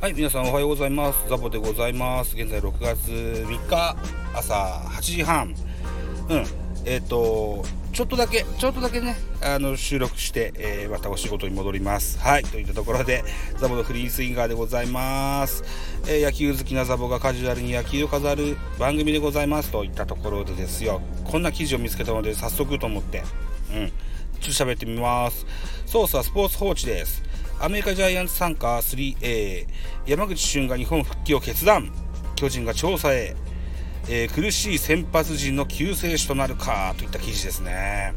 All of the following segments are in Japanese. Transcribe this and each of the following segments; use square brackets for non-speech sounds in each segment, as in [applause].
はい、皆さんおはようございます。ザボでございます。現在6月3日朝8時半。うん。えっ、ー、と、ちょっとだけ、ちょっとだけね、あの、収録して、えー、またお仕事に戻ります。はい。といったところで、ザボのフリースインガーでございます。えー、野球好きなザボがカジュアルに野球を飾る番組でございます。といったところでですよ、こんな記事を見つけたので、早速と思って、うん。ちょっと喋ってみます。ソースはスポーツ報知です。アメリカジャイアンツ参加 3A 山口俊が日本復帰を決断。巨人が調査へ、えー、苦しい先発陣の救世主となるかといった記事ですね。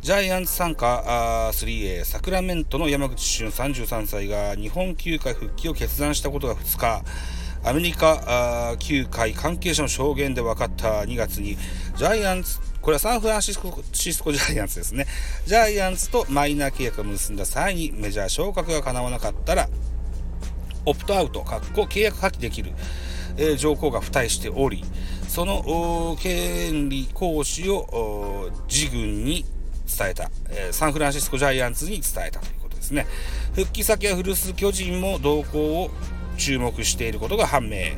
ジャイアンツ参加 3A サクラメントの山口俊33歳が日本球界復帰を決断したことが2日。アメリカ球界関係者の証言で分かった2月にジャイアンツこれはサンフランシスコシスコジャイアンツですね。ジャイアンツとマイナー契約を結んだ際にメジャー昇格が叶わなかったら、オプトアウト、契約破棄できる、えー、条項が付帯しており、その権利行使を自軍に伝えた、えー、サンフランシスコジャイアンツに伝えたということですね。復帰先は古巣巨人も動向を注目していることが判明。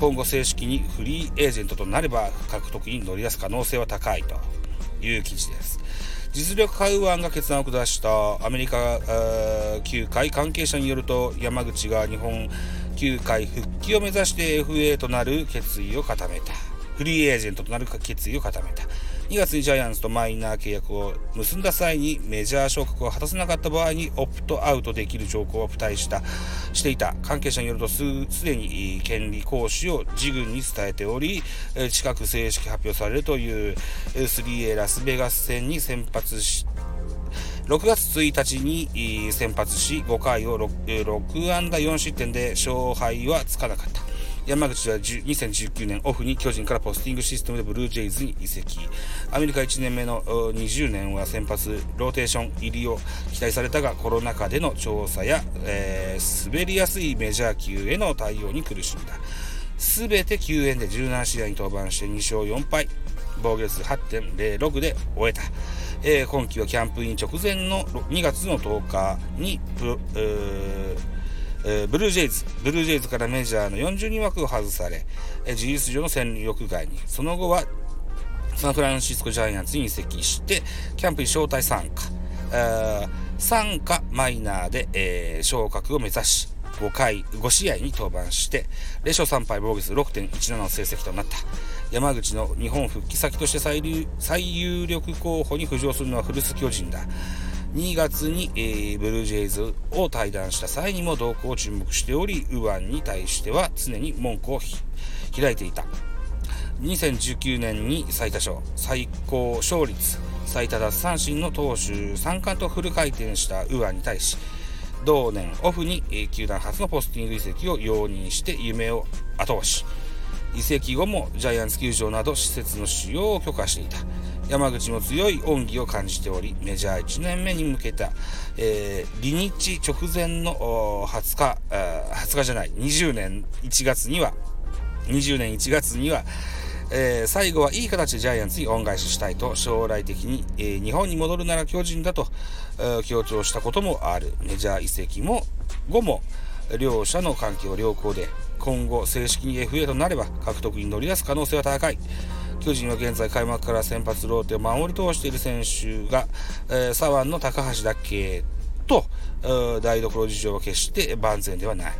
今後正式にフリーエージェントとなれば獲得に乗り出す可能性は高いという記事です。実力買う案が決断を下したアメリカ球界関係者によると山口が日本球界復帰を目指して FA となる決意を固めたフリーエージェントとなる決意を固めた。2月にジャイアンツとマイナー契約を結んだ際にメジャー昇格を果たせなかった場合にオプトアウトできる条項を付帯したしていた。関係者によるとすでに権利行使を自軍に伝えており近く正式発表されるという 3A ラスベガス戦に先発し6月1日に先発し5回を 6, 6安打4失点で勝敗はつかなかった。山口は2019年オフに巨人からポスティングシステムでブルージェイズに移籍。アメリカ1年目の20年は先発ローテーション入りを期待されたが、コロナ禍での調査や、えー、滑りやすいメジャー級への対応に苦しんだ。すべて救援で17試合に登板して2勝4敗。防御率8.06で終えた。えー、今季はキャンプイン直前の2月の10日にプロ、えーブルージェイズ、ブルージェイズからメジャーの40人枠を外され、えー、事実上の戦力外に、その後はサンフランシスコジャイアンツに移籍して、キャンプに招待参加、参加マイナーで、えー、昇格を目指し、5回、5試合に登板して、0勝3敗防御率6.17の成績となった。山口の日本復帰先として最有力候補に浮上するのは古巣巨人だ。2月に、えー、ブルージェイズを対談した際にも動向を注目しており、右腕に対しては常に門戸を開いていた。2019年に最多勝、最高勝率、最多奪三振の投手3冠とフル回転した右腕に対し、同年オフに、えー、球団初のポスティング移籍を容認して夢を後押し。移籍後もジャイアンツ球場など施設の使用を許可していた。山口も強い恩義を感じており、メジャー1年目に向けた、えー、離日直前の20日、20日じゃない、20年1月には、20年1月には、えー、最後はいい形でジャイアンツに恩返ししたいと将来的に、えー、日本に戻るなら巨人だと、えー、強調したこともある。メジャー移籍も後も両者の関係は良好で今後正式に FA となれば獲得に乗り出す可能性は高い。巨人は現在開幕から先発ローテを守り通している選手が、えー、左腕の高橋だけと、台所事情は決して万全ではない。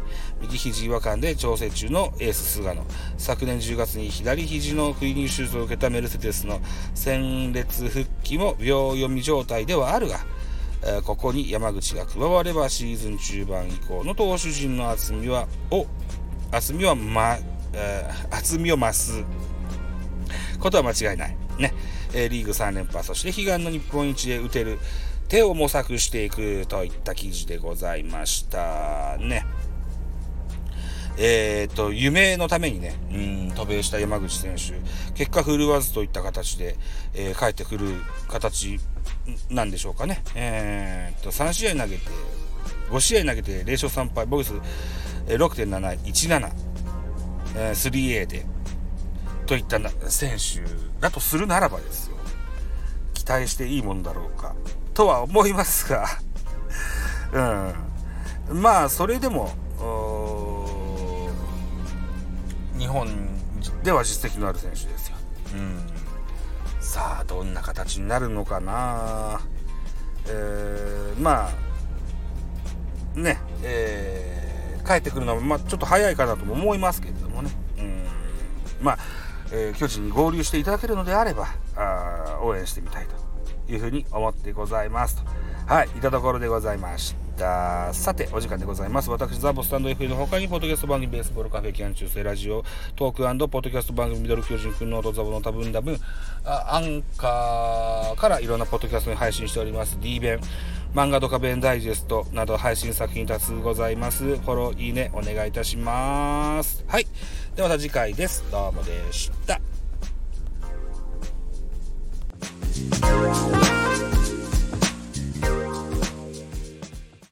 右肘違和感で調整中のエース菅野。昨年10月に左肘のクリーニング手術を受けたメルセデスの戦列復帰も秒読み状態ではあるが、ここに山口が加わればシーズン中盤以降の投手陣の厚みは、を、厚みはま、厚みを増すことは間違いない。ね。えー、リーグ3連覇、そして悲願の日本一で打てる手を模索していくといった記事でございました。ね。えっ、と、夢のためにね、うん、渡米した山口選手、結果振るわずといった形で、えー、帰ってくる形なんでしょうかね。えっ、と、3試合投げて、5試合投げて0勝3敗、ボグス6.717、えー、3A で、といった選手だとするならばですよ期待していいもんだろうかとは思いますが [laughs] うん。まあそれでも日本では実績のある選手ですよ。うん。さあどんな形になるのかな。えー、まあねえー、帰ってくるのは、まあ、ちょっと早いかなとも思いますけれどもね。うん。まあ、えー、巨人に合流していただけるのであればあ応援してみたいというふうに思ってございますと。はいいたところでございました。さてお時間でございます。私ザボスタンド F の他にポッドキャスト番組ベースボールカフェキャン中世ラジオトークポッドキャスト番組ミドル巨人くんのとザボの多分多分アンカーからいろんなポッドキャストに配信しております。D 弁。漫画とか弁ダイジェストなど配信作品多数ございます。フォロー、いいね、お願いいたします。はい。ではまた次回です。どうもでした。